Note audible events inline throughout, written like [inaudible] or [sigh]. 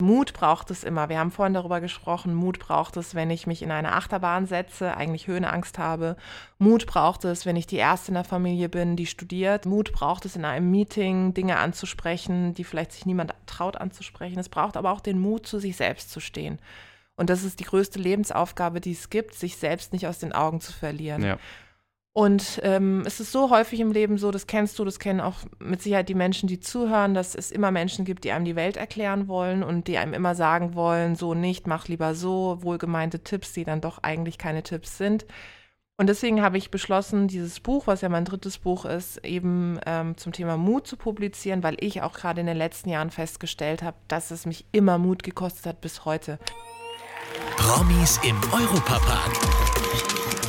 Mut braucht es immer. Wir haben vorhin darüber gesprochen. Mut braucht es, wenn ich mich in eine Achterbahn setze, eigentlich Höhenangst habe. Mut braucht es, wenn ich die Erste in der Familie bin, die studiert. Mut braucht es in einem Meeting, Dinge anzusprechen, die vielleicht sich niemand traut anzusprechen. Es braucht aber auch den Mut, zu sich selbst zu stehen. Und das ist die größte Lebensaufgabe, die es gibt, sich selbst nicht aus den Augen zu verlieren. Ja. Und ähm, es ist so häufig im Leben so, das kennst du, das kennen auch mit Sicherheit die Menschen, die zuhören, dass es immer Menschen gibt, die einem die Welt erklären wollen und die einem immer sagen wollen, so nicht, mach lieber so, wohlgemeinte Tipps, die dann doch eigentlich keine Tipps sind. Und deswegen habe ich beschlossen, dieses Buch, was ja mein drittes Buch ist, eben ähm, zum Thema Mut zu publizieren, weil ich auch gerade in den letzten Jahren festgestellt habe, dass es mich immer Mut gekostet hat bis heute. Promis im Europapark.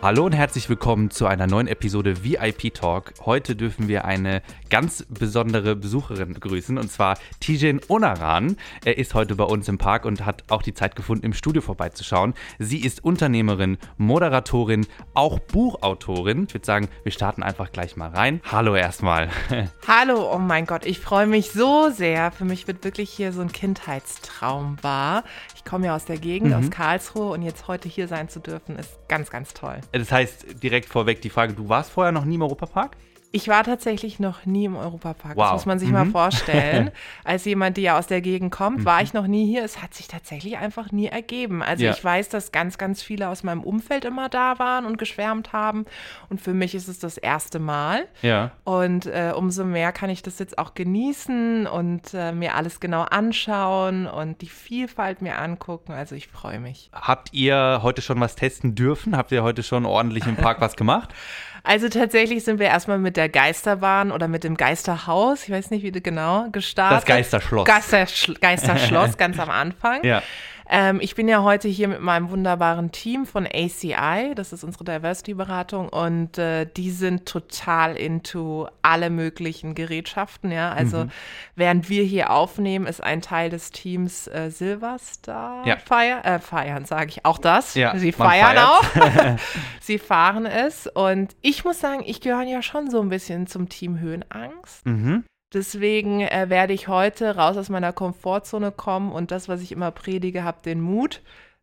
Hallo und herzlich willkommen zu einer neuen Episode VIP Talk. Heute dürfen wir eine ganz besondere Besucherin begrüßen und zwar Tijen Onaran. Er ist heute bei uns im Park und hat auch die Zeit gefunden, im Studio vorbeizuschauen. Sie ist Unternehmerin, Moderatorin, auch Buchautorin. Ich würde sagen, wir starten einfach gleich mal rein. Hallo erstmal. [laughs] Hallo, oh mein Gott, ich freue mich so sehr. Für mich wird wirklich hier so ein Kindheitstraum wahr. Ich komme ja aus der Gegend, mhm. aus Karlsruhe und jetzt heute hier sein zu dürfen, ist ganz, ganz toll. Das heißt, direkt vorweg die Frage, du warst vorher noch nie im Europapark? Ich war tatsächlich noch nie im Europapark. Wow. Das muss man sich mhm. mal vorstellen. [laughs] Als jemand, die ja aus der Gegend kommt, mhm. war ich noch nie hier. Es hat sich tatsächlich einfach nie ergeben. Also ja. ich weiß, dass ganz, ganz viele aus meinem Umfeld immer da waren und geschwärmt haben. Und für mich ist es das erste Mal. Ja. Und äh, umso mehr kann ich das jetzt auch genießen und äh, mir alles genau anschauen und die Vielfalt mir angucken. Also ich freue mich. Habt ihr heute schon was testen dürfen? Habt ihr heute schon ordentlich im Park was gemacht? [laughs] Also tatsächlich sind wir erstmal mit der Geisterbahn oder mit dem Geisterhaus, ich weiß nicht, wie genau, gestartet. Das Geisterschloss. Geisterschl Geisterschloss [laughs] ganz am Anfang. Ja. Ähm, ich bin ja heute hier mit meinem wunderbaren Team von ACI, das ist unsere Diversity-Beratung, und äh, die sind total into alle möglichen Gerätschaften. Ja, also mhm. während wir hier aufnehmen, ist ein Teil des Teams äh, Silverstar ja. feiern, äh, feiern sage ich auch das. Ja, Sie feiern auch. [laughs] [laughs] Sie fahren es und ich muss sagen, ich gehöre ja schon so ein bisschen zum Team Höhenangst. Mhm. Deswegen äh, werde ich heute raus aus meiner Komfortzone kommen und das, was ich immer predige, habe den Mut,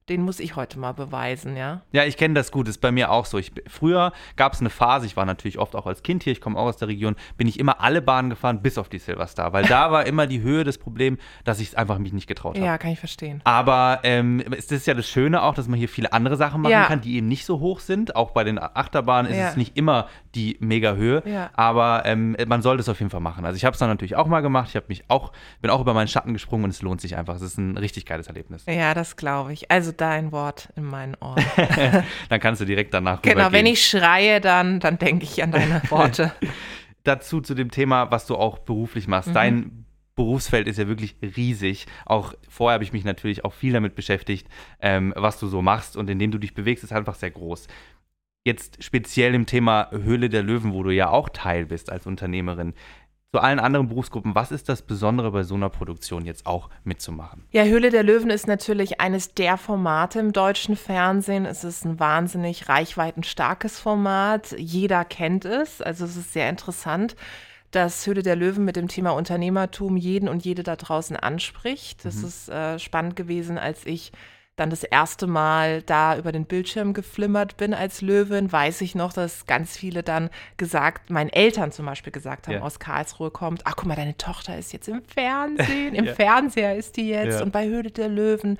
den muss ich heute mal beweisen, ja. Ja, ich kenne das gut, ist bei mir auch so. Ich, früher gab es eine Phase, ich war natürlich oft auch als Kind hier, ich komme auch aus der Region, bin ich immer alle Bahnen gefahren, bis auf die Silverstar, weil da war immer die Höhe des Problems, dass ich es einfach mich nicht getraut habe. Ja, kann ich verstehen. Aber ähm, es ist ja das Schöne auch, dass man hier viele andere Sachen machen ja. kann, die eben nicht so hoch sind. Auch bei den Achterbahnen ist ja. es nicht immer die Mega-Höhe, ja. aber ähm, man sollte es auf jeden Fall machen. Also ich habe es dann natürlich auch mal gemacht, ich habe mich auch, bin auch über meinen Schatten gesprungen und es lohnt sich einfach. Es ist ein richtig geiles Erlebnis. Ja, das glaube ich. Also dein Wort in meinen Ohren. [laughs] dann kannst du direkt danach Genau, rübergehen. wenn ich schreie, dann, dann denke ich an deine [laughs] Worte. Dazu zu dem Thema, was du auch beruflich machst. Mhm. Dein Berufsfeld ist ja wirklich riesig. Auch vorher habe ich mich natürlich auch viel damit beschäftigt, ähm, was du so machst und in dem du dich bewegst, ist einfach sehr groß. Jetzt speziell im Thema Höhle der Löwen, wo du ja auch Teil bist als Unternehmerin zu allen anderen Berufsgruppen, was ist das Besondere bei so einer Produktion jetzt auch mitzumachen? Ja, Höhle der Löwen ist natürlich eines der Formate im deutschen Fernsehen. Es ist ein wahnsinnig reichweitenstarkes Format. Jeder kennt es. Also es ist sehr interessant dass Höhle der Löwen mit dem Thema Unternehmertum jeden und jede da draußen anspricht. Das mhm. ist äh, spannend gewesen, als ich dann das erste Mal da über den Bildschirm geflimmert bin als Löwin, weiß ich noch, dass ganz viele dann gesagt, meinen Eltern zum Beispiel gesagt haben, ja. aus Karlsruhe kommt, ach guck mal, deine Tochter ist jetzt im Fernsehen, [laughs] im ja. Fernseher ist die jetzt und bei Höhle der Löwen.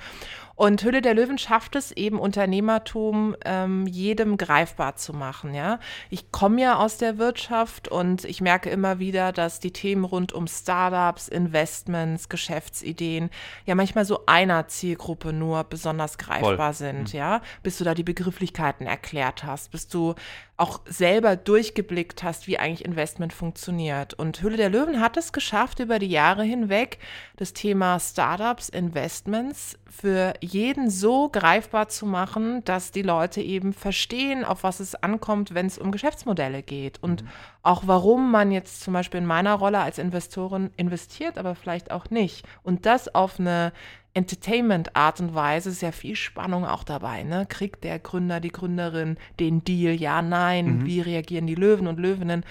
Und Hülle der Löwen schafft es eben, Unternehmertum ähm, jedem greifbar zu machen. Ja? Ich komme ja aus der Wirtschaft und ich merke immer wieder, dass die Themen rund um Startups, Investments, Geschäftsideen ja manchmal so einer Zielgruppe nur besonders greifbar Voll. sind. Mhm. Ja? Bis du da die Begrifflichkeiten erklärt hast, bis du auch selber durchgeblickt hast, wie eigentlich Investment funktioniert. Und Hülle der Löwen hat es geschafft, über die Jahre hinweg das Thema Startups, Investments für jeden so greifbar zu machen, dass die Leute eben verstehen, auf was es ankommt, wenn es um Geschäftsmodelle geht und mhm. auch warum man jetzt zum Beispiel in meiner Rolle als Investorin investiert, aber vielleicht auch nicht. Und das auf eine Entertainment-Art und Weise ist ja viel Spannung auch dabei. Ne? Kriegt der Gründer, die Gründerin den Deal? Ja, nein. Mhm. Wie reagieren die Löwen und Löwinnen?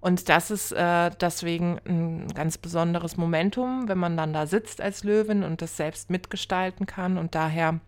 Und das ist äh, deswegen ein ganz besonderes Momentum, wenn man dann da sitzt als Löwin und das selbst mitgestalten kann. Und daher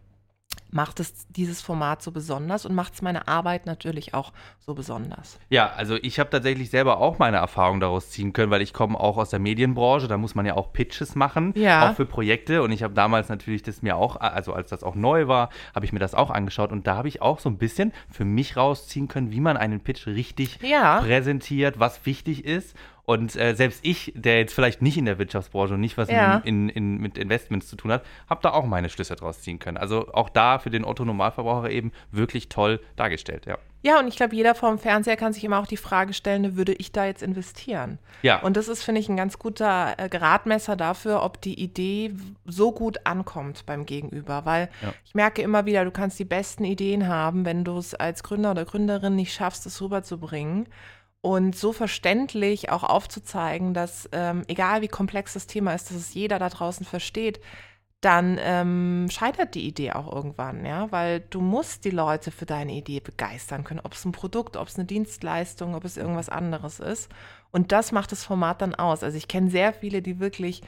macht es dieses Format so besonders und macht es meine Arbeit natürlich auch so besonders. Ja, also ich habe tatsächlich selber auch meine Erfahrung daraus ziehen können, weil ich komme auch aus der Medienbranche, da muss man ja auch Pitches machen, ja. auch für Projekte und ich habe damals natürlich das mir auch, also als das auch neu war, habe ich mir das auch angeschaut und da habe ich auch so ein bisschen für mich rausziehen können, wie man einen Pitch richtig ja. präsentiert, was wichtig ist und äh, selbst ich, der jetzt vielleicht nicht in der Wirtschaftsbranche und nicht was ja. in, in, in, mit Investments zu tun hat, habe da auch meine Schlüsse draus ziehen können. Also auch da für den Otto-Normalverbraucher eben wirklich toll dargestellt, ja. Ja, und ich glaube, jeder vorm Fernseher kann sich immer auch die Frage stellen, würde ich da jetzt investieren? Ja. Und das ist, finde ich, ein ganz guter äh, Gradmesser dafür, ob die Idee so gut ankommt beim Gegenüber. Weil ja. ich merke immer wieder, du kannst die besten Ideen haben, wenn du es als Gründer oder Gründerin nicht schaffst, es rüberzubringen und so verständlich auch aufzuzeigen, dass ähm, egal wie komplex das Thema ist, dass es jeder da draußen versteht, dann ähm, scheitert die Idee auch irgendwann, ja, weil du musst die Leute für deine Idee begeistern können, ob es ein Produkt, ob es eine Dienstleistung, ob es irgendwas anderes ist. Und das macht das Format dann aus. Also ich kenne sehr viele, die wirklich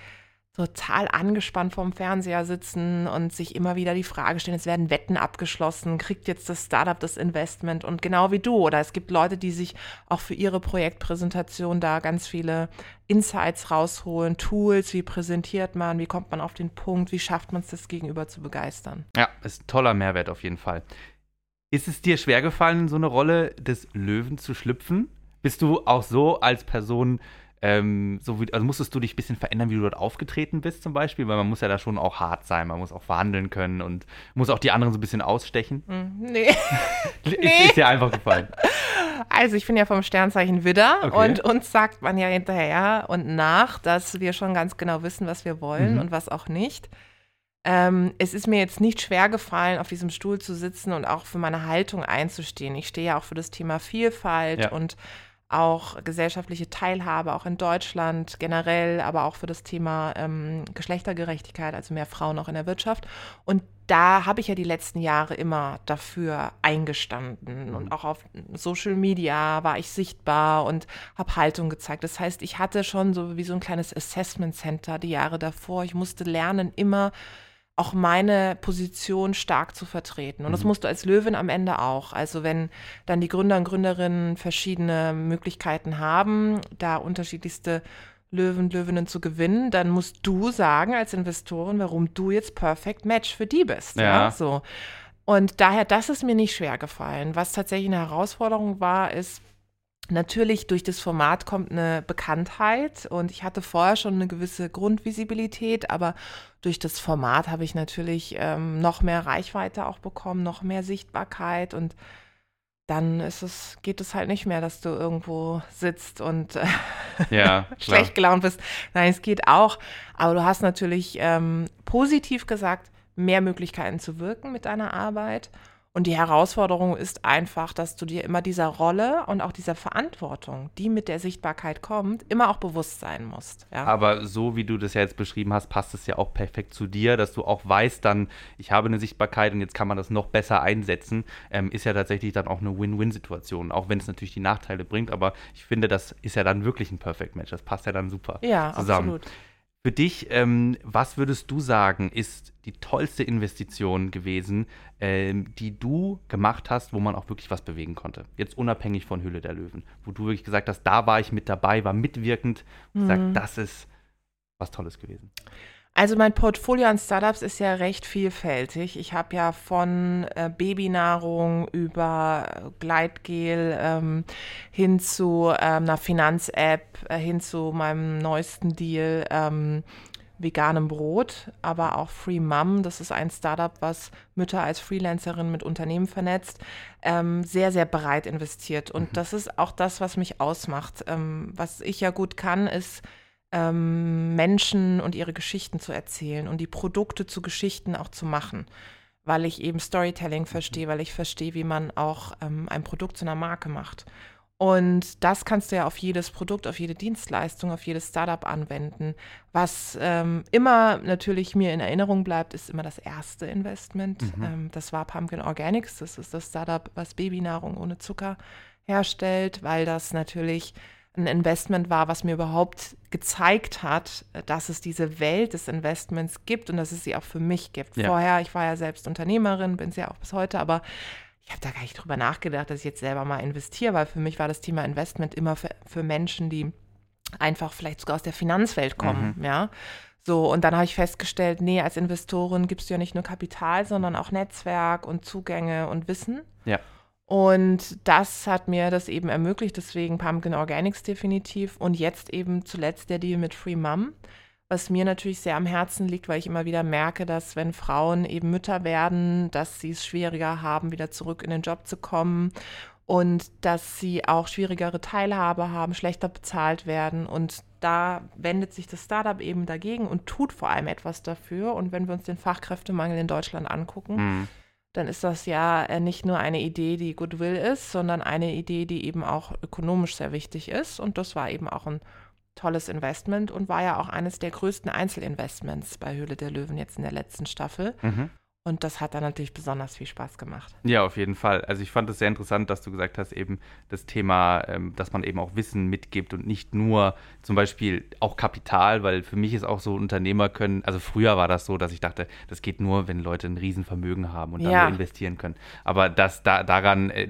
total angespannt vorm Fernseher sitzen und sich immer wieder die Frage stellen, es werden Wetten abgeschlossen, kriegt jetzt das Startup das Investment und genau wie du. Oder es gibt Leute, die sich auch für ihre Projektpräsentation da ganz viele Insights rausholen, Tools, wie präsentiert man, wie kommt man auf den Punkt, wie schafft man es, das Gegenüber zu begeistern. Ja, ist ein toller Mehrwert auf jeden Fall. Ist es dir schwergefallen, in so eine Rolle des Löwen zu schlüpfen? Bist du auch so als Person ähm, so wie, also musstest du dich ein bisschen verändern, wie du dort aufgetreten bist zum Beispiel, weil man muss ja da schon auch hart sein, man muss auch verhandeln können und muss auch die anderen so ein bisschen ausstechen. Mm, nee. [laughs] ist, nee. ist dir einfach gefallen. Also ich bin ja vom Sternzeichen Widder okay. und uns sagt man ja hinterher und nach, dass wir schon ganz genau wissen, was wir wollen mhm. und was auch nicht. Ähm, es ist mir jetzt nicht schwer gefallen, auf diesem Stuhl zu sitzen und auch für meine Haltung einzustehen. Ich stehe ja auch für das Thema Vielfalt ja. und auch gesellschaftliche Teilhabe, auch in Deutschland generell, aber auch für das Thema ähm, Geschlechtergerechtigkeit, also mehr Frauen auch in der Wirtschaft. Und da habe ich ja die letzten Jahre immer dafür eingestanden. Und auch auf Social Media war ich sichtbar und habe Haltung gezeigt. Das heißt, ich hatte schon so wie so ein kleines Assessment Center die Jahre davor. Ich musste lernen, immer auch meine Position stark zu vertreten. Und das mhm. musst du als Löwin am Ende auch. Also wenn dann die Gründer und Gründerinnen verschiedene Möglichkeiten haben, da unterschiedlichste Löwen, Löwinnen zu gewinnen, dann musst du sagen als Investorin, warum du jetzt Perfect Match für die bist. Ja. ja. So. Und daher, das ist mir nicht schwer gefallen. Was tatsächlich eine Herausforderung war, ist, Natürlich durch das Format kommt eine Bekanntheit und ich hatte vorher schon eine gewisse Grundvisibilität, aber durch das Format habe ich natürlich ähm, noch mehr Reichweite auch bekommen, noch mehr Sichtbarkeit und dann ist es, geht es halt nicht mehr, dass du irgendwo sitzt und äh, ja, [laughs] schlecht gelaunt bist. Nein, es geht auch, aber du hast natürlich ähm, positiv gesagt mehr Möglichkeiten zu wirken mit deiner Arbeit und die Herausforderung ist einfach, dass du dir immer dieser Rolle und auch dieser Verantwortung, die mit der Sichtbarkeit kommt, immer auch bewusst sein musst. Ja? Aber so wie du das ja jetzt beschrieben hast, passt es ja auch perfekt zu dir, dass du auch weißt dann, ich habe eine Sichtbarkeit und jetzt kann man das noch besser einsetzen, ähm, ist ja tatsächlich dann auch eine Win-Win-Situation, auch wenn es natürlich die Nachteile bringt, aber ich finde, das ist ja dann wirklich ein Perfect Match, das passt ja dann super ja, zusammen. Absolut. Für dich, ähm, was würdest du sagen, ist die tollste Investition gewesen, ähm, die du gemacht hast, wo man auch wirklich was bewegen konnte? Jetzt unabhängig von Hülle der Löwen, wo du wirklich gesagt hast, da war ich mit dabei, war mitwirkend und mhm. gesagt, das ist was Tolles gewesen. Also mein Portfolio an Startups ist ja recht vielfältig. Ich habe ja von äh, Babynahrung über Gleitgel ähm, hin zu ähm, einer Finanz-App, äh, hin zu meinem neuesten Deal ähm, veganem Brot, aber auch Free Mom. Das ist ein Startup, was Mütter als Freelancerin mit Unternehmen vernetzt, ähm, sehr, sehr breit investiert. Und mhm. das ist auch das, was mich ausmacht. Ähm, was ich ja gut kann, ist ähm, Menschen und ihre Geschichten zu erzählen und die Produkte zu Geschichten auch zu machen, weil ich eben Storytelling verstehe, weil ich verstehe, wie man auch ähm, ein Produkt zu einer Marke macht. Und das kannst du ja auf jedes Produkt, auf jede Dienstleistung, auf jedes Startup anwenden. Was ähm, immer natürlich mir in Erinnerung bleibt, ist immer das erste Investment. Mhm. Ähm, das war Pumpkin Organics. Das ist das Startup, was Babynahrung ohne Zucker herstellt, weil das natürlich ein Investment war, was mir überhaupt gezeigt hat, dass es diese Welt des Investments gibt und dass es sie auch für mich gibt. Ja. Vorher, ich war ja selbst Unternehmerin, bin es ja auch bis heute, aber ich habe da gar nicht drüber nachgedacht, dass ich jetzt selber mal investiere, weil für mich war das Thema Investment immer für, für Menschen, die einfach vielleicht sogar aus der Finanzwelt kommen, mhm. ja. So, und dann habe ich festgestellt, nee, als Investorin gibst du ja nicht nur Kapital, sondern auch Netzwerk und Zugänge und Wissen. Ja. Und das hat mir das eben ermöglicht, deswegen Pumpkin Organics definitiv. Und jetzt eben zuletzt der Deal mit Free Mom, was mir natürlich sehr am Herzen liegt, weil ich immer wieder merke, dass wenn Frauen eben Mütter werden, dass sie es schwieriger haben, wieder zurück in den Job zu kommen und dass sie auch schwierigere Teilhabe haben, schlechter bezahlt werden. Und da wendet sich das Startup eben dagegen und tut vor allem etwas dafür. Und wenn wir uns den Fachkräftemangel in Deutschland angucken, mhm dann ist das ja äh, nicht nur eine Idee, die Goodwill ist, sondern eine Idee, die eben auch ökonomisch sehr wichtig ist. Und das war eben auch ein tolles Investment und war ja auch eines der größten Einzelinvestments bei Höhle der Löwen jetzt in der letzten Staffel. Mhm. Und das hat dann natürlich besonders viel Spaß gemacht. Ja, auf jeden Fall. Also ich fand es sehr interessant, dass du gesagt hast, eben das Thema, ähm, dass man eben auch Wissen mitgibt und nicht nur zum Beispiel auch Kapital, weil für mich ist auch so Unternehmer können, also früher war das so, dass ich dachte, das geht nur, wenn Leute ein Riesenvermögen haben und dann ja. investieren können. Aber das da, daran äh,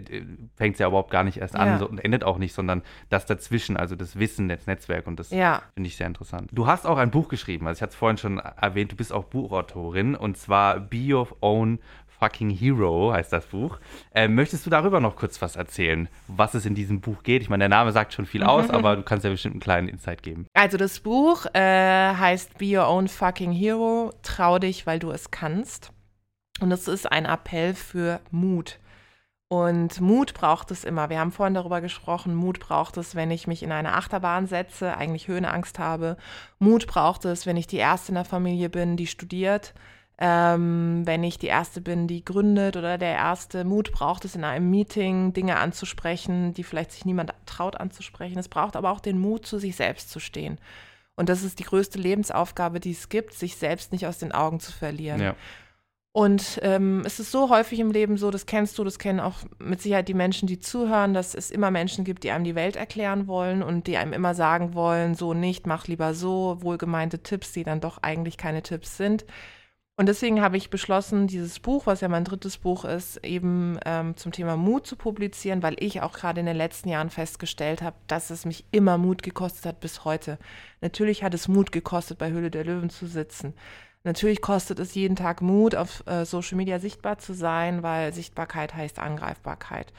fängt es ja überhaupt gar nicht erst an ja. so, und endet auch nicht, sondern das dazwischen, also das Wissen, das Netzwerk und das ja. finde ich sehr interessant. Du hast auch ein Buch geschrieben, also ich hatte es vorhin schon erwähnt, du bist auch Buchautorin und zwar Bio Own Fucking Hero heißt das Buch. Äh, möchtest du darüber noch kurz was erzählen, was es in diesem Buch geht? Ich meine, der Name sagt schon viel aus, aber du kannst ja bestimmt einen kleinen Insight geben. Also das Buch äh, heißt Be Your Own Fucking Hero. Trau dich, weil du es kannst. Und es ist ein Appell für Mut. Und Mut braucht es immer. Wir haben vorhin darüber gesprochen, Mut braucht es, wenn ich mich in eine Achterbahn setze, eigentlich Höhenangst habe. Mut braucht es, wenn ich die Erste in der Familie bin, die studiert ähm, wenn ich die Erste bin, die gründet oder der Erste Mut braucht es in einem Meeting, Dinge anzusprechen, die vielleicht sich niemand traut anzusprechen. Es braucht aber auch den Mut, zu sich selbst zu stehen. Und das ist die größte Lebensaufgabe, die es gibt, sich selbst nicht aus den Augen zu verlieren. Ja. Und ähm, es ist so häufig im Leben so, das kennst du, das kennen auch mit Sicherheit die Menschen, die zuhören, dass es immer Menschen gibt, die einem die Welt erklären wollen und die einem immer sagen wollen, so nicht, mach lieber so, wohlgemeinte Tipps, die dann doch eigentlich keine Tipps sind. Und deswegen habe ich beschlossen, dieses Buch, was ja mein drittes Buch ist, eben ähm, zum Thema Mut zu publizieren, weil ich auch gerade in den letzten Jahren festgestellt habe, dass es mich immer Mut gekostet hat bis heute. Natürlich hat es Mut gekostet, bei Höhle der Löwen zu sitzen. Natürlich kostet es jeden Tag Mut, auf äh, Social Media sichtbar zu sein, weil Sichtbarkeit heißt Angreifbarkeit.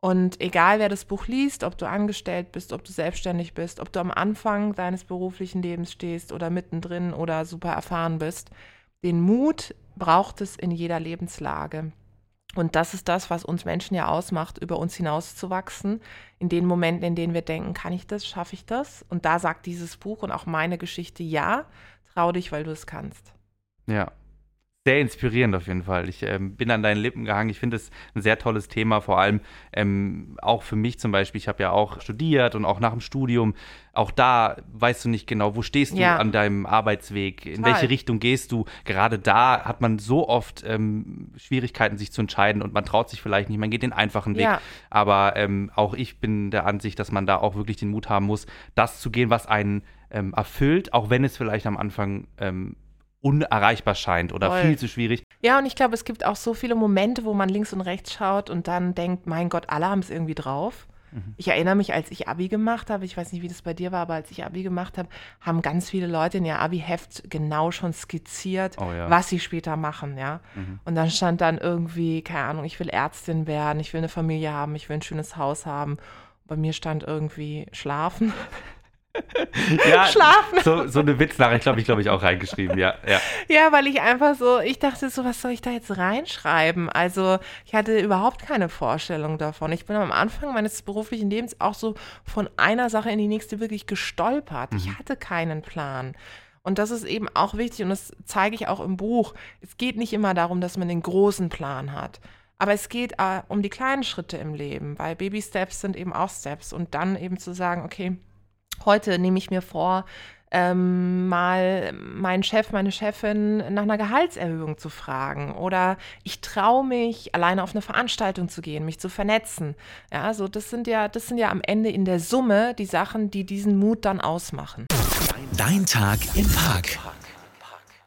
Und egal wer das Buch liest, ob du angestellt bist, ob du selbstständig bist, ob du am Anfang deines beruflichen Lebens stehst oder mittendrin oder super erfahren bist, den Mut braucht es in jeder Lebenslage. Und das ist das, was uns Menschen ja ausmacht, über uns hinauszuwachsen. In den Momenten, in denen wir denken, kann ich das, schaffe ich das? Und da sagt dieses Buch und auch meine Geschichte, ja, trau dich, weil du es kannst. Ja, sehr inspirierend auf jeden Fall. Ich ähm, bin an deinen Lippen gehangen. Ich finde es ein sehr tolles Thema, vor allem ähm, auch für mich zum Beispiel. Ich habe ja auch studiert und auch nach dem Studium. Auch da weißt du nicht genau, wo stehst du ja. an deinem Arbeitsweg, in Total. welche Richtung gehst du. Gerade da hat man so oft ähm, Schwierigkeiten, sich zu entscheiden und man traut sich vielleicht nicht. Man geht den einfachen Weg. Ja. Aber ähm, auch ich bin der Ansicht, dass man da auch wirklich den Mut haben muss, das zu gehen, was einen ähm, erfüllt, auch wenn es vielleicht am Anfang ähm, unerreichbar scheint oder Voll. viel zu schwierig. Ja, und ich glaube, es gibt auch so viele Momente, wo man links und rechts schaut und dann denkt, mein Gott, alle haben es irgendwie drauf. Mhm. Ich erinnere mich, als ich Abi gemacht habe, ich weiß nicht, wie das bei dir war, aber als ich Abi gemacht habe, haben ganz viele Leute in ihr Abi-Heft genau schon skizziert, oh, ja. was sie später machen, ja. Mhm. Und dann stand dann irgendwie, keine Ahnung, ich will Ärztin werden, ich will eine Familie haben, ich will ein schönes Haus haben. Bei mir stand irgendwie schlafen. Ja, Schlafen. So, so eine Witznachricht glaube ich, glaube ich, auch reingeschrieben, ja, ja. Ja, weil ich einfach so, ich dachte so, was soll ich da jetzt reinschreiben? Also ich hatte überhaupt keine Vorstellung davon. Ich bin am Anfang meines beruflichen Lebens auch so von einer Sache in die nächste wirklich gestolpert. Mhm. Ich hatte keinen Plan. Und das ist eben auch wichtig und das zeige ich auch im Buch. Es geht nicht immer darum, dass man den großen Plan hat. Aber es geht äh, um die kleinen Schritte im Leben, weil Baby Steps sind eben auch Steps. Und dann eben zu sagen, okay, heute nehme ich mir vor, ähm, mal meinen Chef, meine Chefin nach einer Gehaltserhöhung zu fragen. Oder ich traue mich, alleine auf eine Veranstaltung zu gehen, mich zu vernetzen. Ja, so das sind ja, das sind ja am Ende in der Summe die Sachen, die diesen Mut dann ausmachen. Dein Tag im Park.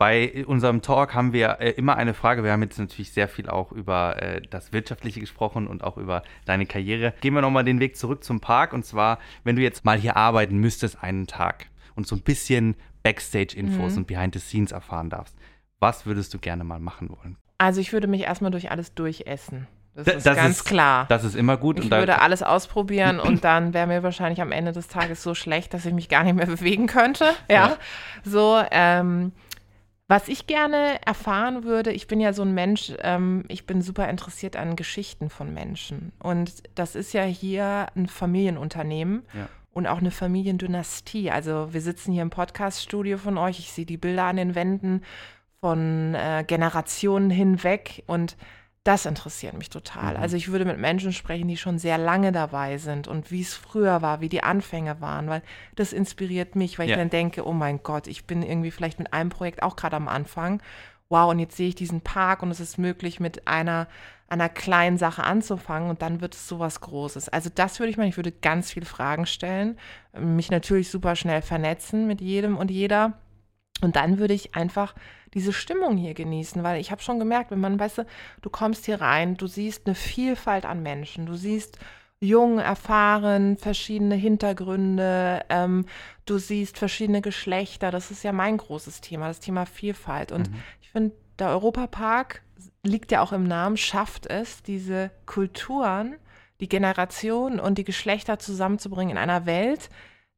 Bei unserem Talk haben wir äh, immer eine Frage. Wir haben jetzt natürlich sehr viel auch über äh, das Wirtschaftliche gesprochen und auch über deine Karriere. Gehen wir nochmal den Weg zurück zum Park. Und zwar, wenn du jetzt mal hier arbeiten müsstest einen Tag und so ein bisschen Backstage-Infos Mhm. und Behind the Scenes erfahren darfst, was würdest du gerne mal machen wollen? Also ich würde mich erstmal durch alles durchessen. Das D- ist das ganz ist- klar. Das ist immer gut. Ich würde alles ausprobieren und [clears throat] dann wäre mir wahrscheinlich am Ende des Tages so schlecht, dass ich mich gar nicht mehr [laughs] bewegen könnte. Ja. Ja. So, ähm, was ich gerne erfahren würde, ich bin ja so ein Mensch, ähm, ich bin super interessiert an Geschichten von Menschen. Und das ist ja hier ein Familienunternehmen. Ja. Und auch eine Familiendynastie. Also wir sitzen hier im Podcast-Studio von euch. Ich sehe die Bilder an den Wänden von äh, Generationen hinweg und das interessiert mich total. Mhm. Also ich würde mit Menschen sprechen, die schon sehr lange dabei sind und wie es früher war, wie die Anfänge waren, weil das inspiriert mich, weil Ja. ich dann denke, oh mein Gott, ich bin irgendwie vielleicht mit einem Projekt auch gerade am Anfang. Wow, und jetzt sehe ich diesen Park und es ist möglich, mit einer, einer kleinen Sache anzufangen und dann wird es sowas Großes. Also das würde ich machen. Ich würde ganz viele Fragen stellen, mich natürlich super schnell vernetzen mit jedem und jeder. Und dann würde ich einfach diese Stimmung hier genießen, weil ich habe schon gemerkt, wenn man, weißt du, du kommst hier rein, du siehst eine Vielfalt an Menschen, du siehst jung, erfahren, verschiedene Hintergründe, ähm, du siehst verschiedene Geschlechter, das ist ja mein großes Thema, das Thema Vielfalt. Und ich finde, der Europapark liegt ja auch im Namen, schafft es, diese Kulturen, die Generationen und die Geschlechter zusammenzubringen in einer Welt,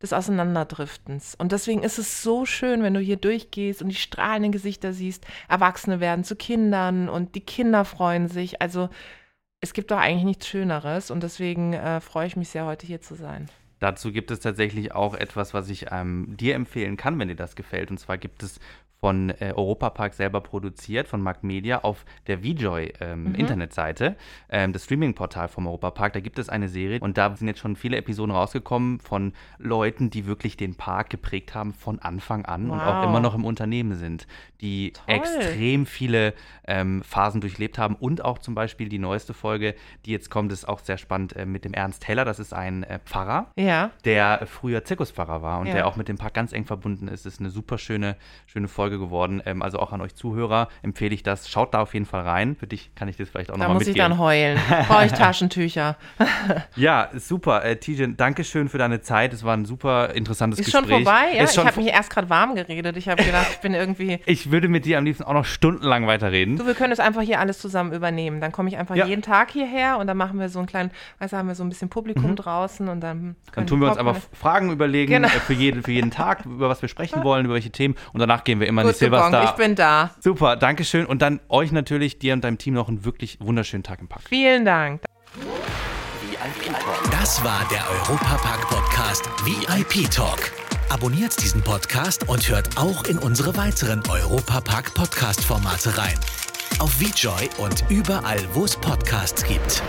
des Auseinanderdriftens. Und deswegen ist es so schön, wenn du hier durchgehst und die strahlenden Gesichter siehst. Erwachsene werden zu Kindern und die Kinder freuen sich. Also es gibt doch eigentlich nichts Schöneres und deswegen äh, freue ich mich sehr, heute hier zu sein. Dazu gibt es tatsächlich auch etwas, was ich ähm, dir empfehlen kann, wenn dir das gefällt. Und zwar gibt es von äh, Europapark selber produziert, von Mark Media, auf der VJoy ähm, Mhm. Internetseite, ähm, das Streaming-Portal vom Europapark. Da gibt es eine Serie und da sind jetzt schon viele Episoden rausgekommen von Leuten, die wirklich den Park geprägt haben von Anfang an und auch Wow. immer noch im Unternehmen sind, die Toll. extrem viele ähm, Phasen durchlebt haben und auch zum Beispiel die neueste Folge, die jetzt kommt, ist auch sehr spannend äh, mit dem Ernst Heller. Das ist ein äh, Pfarrer, Ja, der früher Zirkuspfarrer war und Ja. der auch mit dem Park ganz eng verbunden ist. Ist eine super schöne, schöne Folge geworden. Ähm, also auch an euch Zuhörer empfehle ich das. Schaut da auf jeden Fall rein. Für dich kann ich das vielleicht auch da nochmal muss ich mitgeben. dann heulen. [laughs] Brauche ich Taschentücher. [laughs] ja, super. Äh, Tijen, danke schön für deine Zeit. Es war ein super interessantes Ist schon Gespräch. vorbei? Ja, Ist schon ich habe mich erst gerade warm geredet. Ich habe gedacht, ich bin irgendwie. [laughs] ich würde mit dir am liebsten auch noch stundenlang weiterreden. Du, wir können das einfach hier alles zusammen übernehmen. Dann komme ich einfach Ja. jeden Tag hierher und dann machen wir so einen kleinen, du, haben wir so ein bisschen Publikum draußen und dann. Mhm. Dann tun wir uns einfach Fragen überlegen Genau. äh, für, jeden, für jeden Tag, über was wir sprechen wollen, über welche Themen. Und danach gehen wir immer in Gut die gebongt, Silverstar. ich bin da. Super, danke schön. Und dann euch natürlich, dir und deinem Team noch einen wirklich wunderschönen Tag im Park. Vielen Dank. Das war der Europapark Podcast VIP Talk. Abonniert diesen Podcast und hört auch in unsere weiteren Europapark Podcast Formate rein. Auf VJoy und überall, wo es Podcasts gibt.